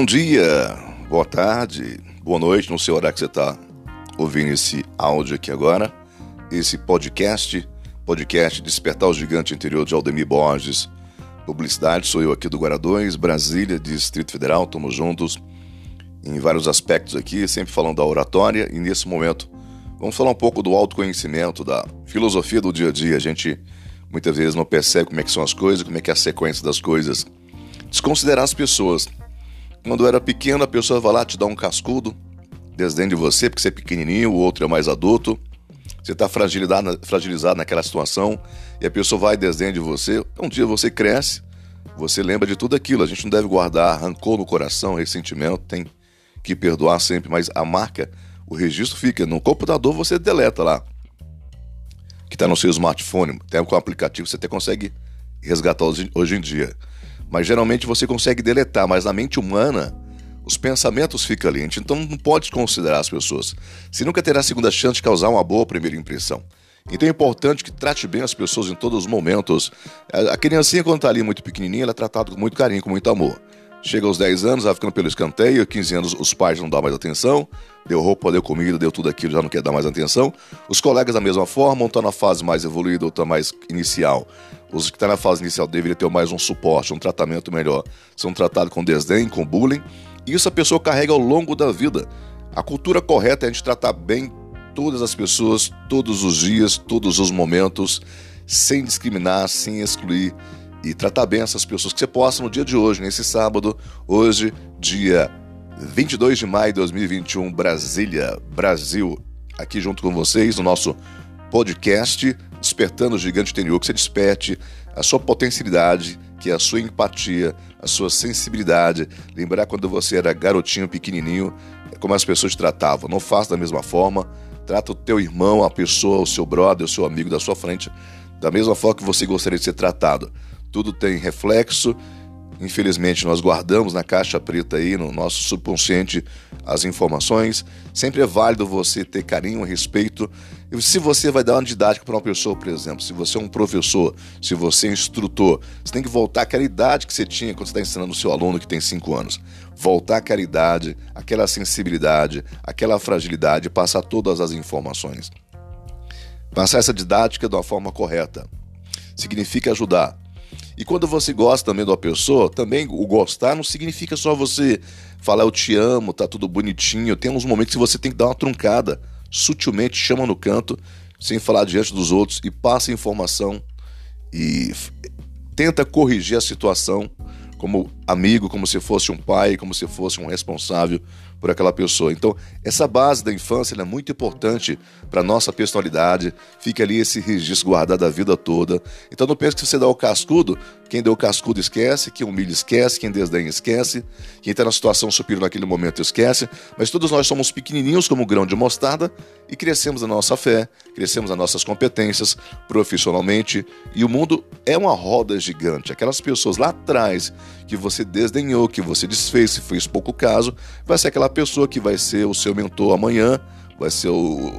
Bom dia, boa tarde, boa noite, não sei a hora que você está ouvindo esse áudio aqui agora, esse podcast, podcast Despertar o Gigante Interior de Aldemir Borges. Publicidade, sou eu aqui do Guaradões, Brasília, Distrito Federal, estamos juntos em vários aspectos aqui, sempre falando da oratória e nesse momento vamos falar um pouco do autoconhecimento, da filosofia do dia a dia. A gente muitas vezes não percebe como é que são as coisas, como é que é a sequência das coisas. Desconsiderar as pessoas. Quando era pequeno, a pessoa vai lá te dar um cascudo, desdém de você, porque você é pequenininho, o outro é mais adulto. Você está fragilizado, naquela situação e a pessoa vai desdém de você. Um dia você cresce, você lembra de tudo aquilo. A gente não deve guardar rancor no coração, ressentimento, tem que perdoar sempre, mas a marca, o registro fica. No computador você deleta lá, que está no seu smartphone, tem com aplicativo, você até consegue resgatar hoje em dia. Mas geralmente você consegue deletar, mas na mente humana os pensamentos ficam ali. Então não pode considerar as pessoas. Você nunca terá a segunda chance de causar uma boa primeira impressão. Então é importante que trate bem as pessoas em todos os momentos. A criancinha, quando está ali muito pequenininha, ela é tratada com muito carinho, com muito amor. Chega aos 10 anos, ela ficando pelo escanteio, 15 anos os pais não dão mais atenção, deu roupa, deu comida, deu tudo aquilo, já não quer dar mais atenção. Os colegas da mesma forma, um está na fase mais evoluída, outro tá mais inicial. Os que estão tá na fase inicial deveriam ter mais um suporte, um tratamento melhor. São tratados com desdém, com bullying. E isso a pessoa carrega ao longo da vida. A cultura correta é a gente tratar bem todas as pessoas, todos os dias, todos os momentos, sem discriminar, sem excluir e tratar bem essas pessoas que você possa no dia de hoje, nesse sábado, hoje, dia 22 de maio de 2021, Brasília, Brasil, aqui junto com vocês no nosso podcast Despertando o Gigante Interior, que você desperte a sua potencialidade, que é a sua empatia, a sua sensibilidade. Lembrar quando você era garotinho, pequenininho, como as pessoas te tratavam. Não faça da mesma forma. Trata o teu irmão, a pessoa, o seu brother, o seu amigo da sua frente, da mesma forma que você gostaria de ser tratado tudo tem reflexo. Infelizmente, nós guardamos na caixa preta aí, no nosso subconsciente, as informações. Sempre é válido você ter carinho, respeito. Se você vai dar uma didática para uma pessoa, por exemplo, se você é um professor, se você é um instrutor, você tem que voltar àquela idade que você tinha quando você está ensinando o seu aluno que tem 5 anos. Voltar àquela idade, aquela sensibilidade, aquela fragilidade, passar todas as informações. Passar essa didática de uma forma correta. Significa ajudar e quando você gosta também de uma pessoa, também o gostar não significa só você falar eu te amo, tá tudo bonitinho. Tem uns momentos que você tem que dar uma truncada, sutilmente chama no canto, sem falar diante dos outros e passa informação e tenta corrigir a situação como amigo, como se fosse um pai, como se fosse um responsável por aquela pessoa. Então, essa base da infância é muito importante para nossa personalidade. Fica ali esse registro guardado a vida toda. Então, não pense que você dá o cascudo, quem deu o cascudo esquece, quem humilha esquece, quem desdenha esquece, quem está na situação superior naquele momento esquece. Mas todos nós somos pequenininhos como um grão de mostarda e crescemos na nossa fé, crescemos nas nossas competências profissionalmente. E o mundo é uma roda gigante. Aquelas pessoas lá atrás que você desdenhou, que você desfez, se fez pouco caso, vai ser aquela pessoa que vai ser o seu mentor amanhã, vai ser o,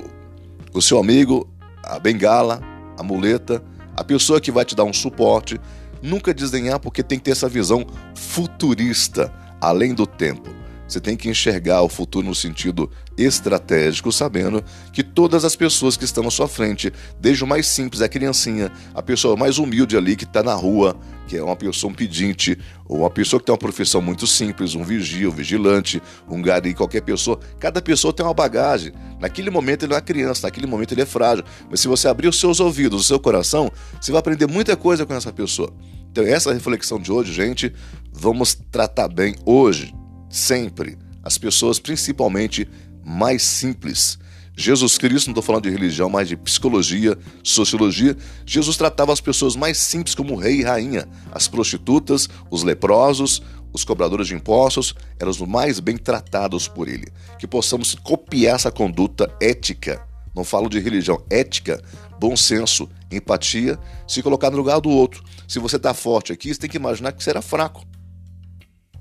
o seu amigo, a bengala, a muleta, a pessoa que vai te dar um suporte. Nunca desdenhar, porque tem que ter essa visão futurista, além do tempo. Você tem que enxergar o futuro no sentido estratégico, sabendo que todas as pessoas que estão à sua frente, desde o mais simples, a criancinha, a pessoa mais humilde ali que está na rua, que é uma pessoa um pedinte, ou uma pessoa que tem uma profissão muito simples, um vigia, um vigilante, um gari, qualquer pessoa, cada pessoa tem uma bagagem. Naquele momento ele é criança, naquele momento ele é frágil. Mas se você abrir os seus ouvidos, o seu coração, você vai aprender muita coisa com essa pessoa. Então, essa reflexão de hoje, gente, vamos tratar bem hoje sempre as pessoas, principalmente mais simples. Jesus Cristo, não estou falando de religião, mas de psicologia, sociologia. Jesus tratava as pessoas mais simples como rei e rainha. As prostitutas, os leprosos, os cobradores de impostos eram os mais bem tratados por ele. Que possamos copiar essa conduta ética. Não falo de religião, ética, bom senso, empatia, se colocar no lugar do outro. Se você está forte aqui, você tem que imaginar que você era fraco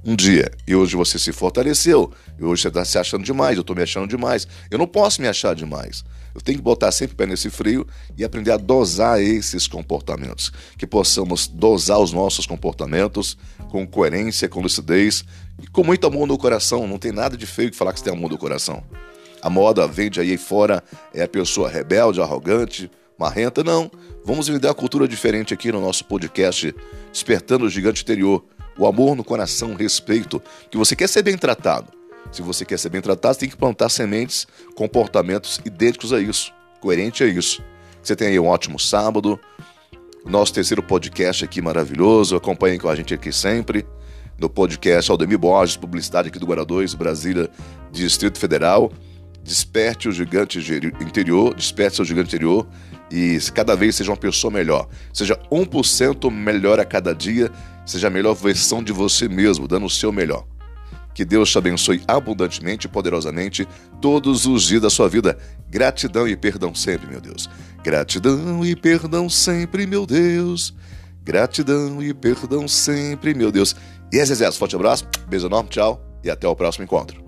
um dia e hoje você se fortaleceu, e hoje você está se achando demais, eu estou me achando demais. Eu não posso me achar demais. Eu tenho que botar sempre o pé nesse frio e aprender a dosar esses comportamentos. Que possamos dosar os nossos comportamentos com coerência, com lucidez e com muito amor no coração. Não tem nada de feio que falar que você tem amor no coração. A moda vende aí fora é a pessoa rebelde, arrogante, marrenta. Não. Vamos vender uma cultura diferente aqui no nosso podcast Despertando o Gigante Interior. O amor no coração, o respeito, que você quer ser bem tratado se você quer ser bem tratado, você tem que plantar sementes, comportamentos idênticos a isso, coerente a isso. Você tem aí um ótimo sábado, nosso terceiro podcast aqui maravilhoso. Acompanhem com a gente aqui sempre no podcast Aldemir Borges, publicidade aqui do Guará 2, Brasília, Distrito Federal. Desperte o gigante interior, desperte seu gigante interior e cada vez seja uma pessoa melhor. Seja 1% melhor a cada dia, seja a melhor versão de você mesmo, dando o seu melhor. Que Deus te abençoe abundantemente e poderosamente todos os dias da sua vida. Gratidão e perdão sempre, meu Deus. Gratidão e perdão sempre, meu Deus. Gratidão e perdão sempre, meu Deus. E é Zezé, forte abraço, beijo enorme, tchau e até o próximo encontro.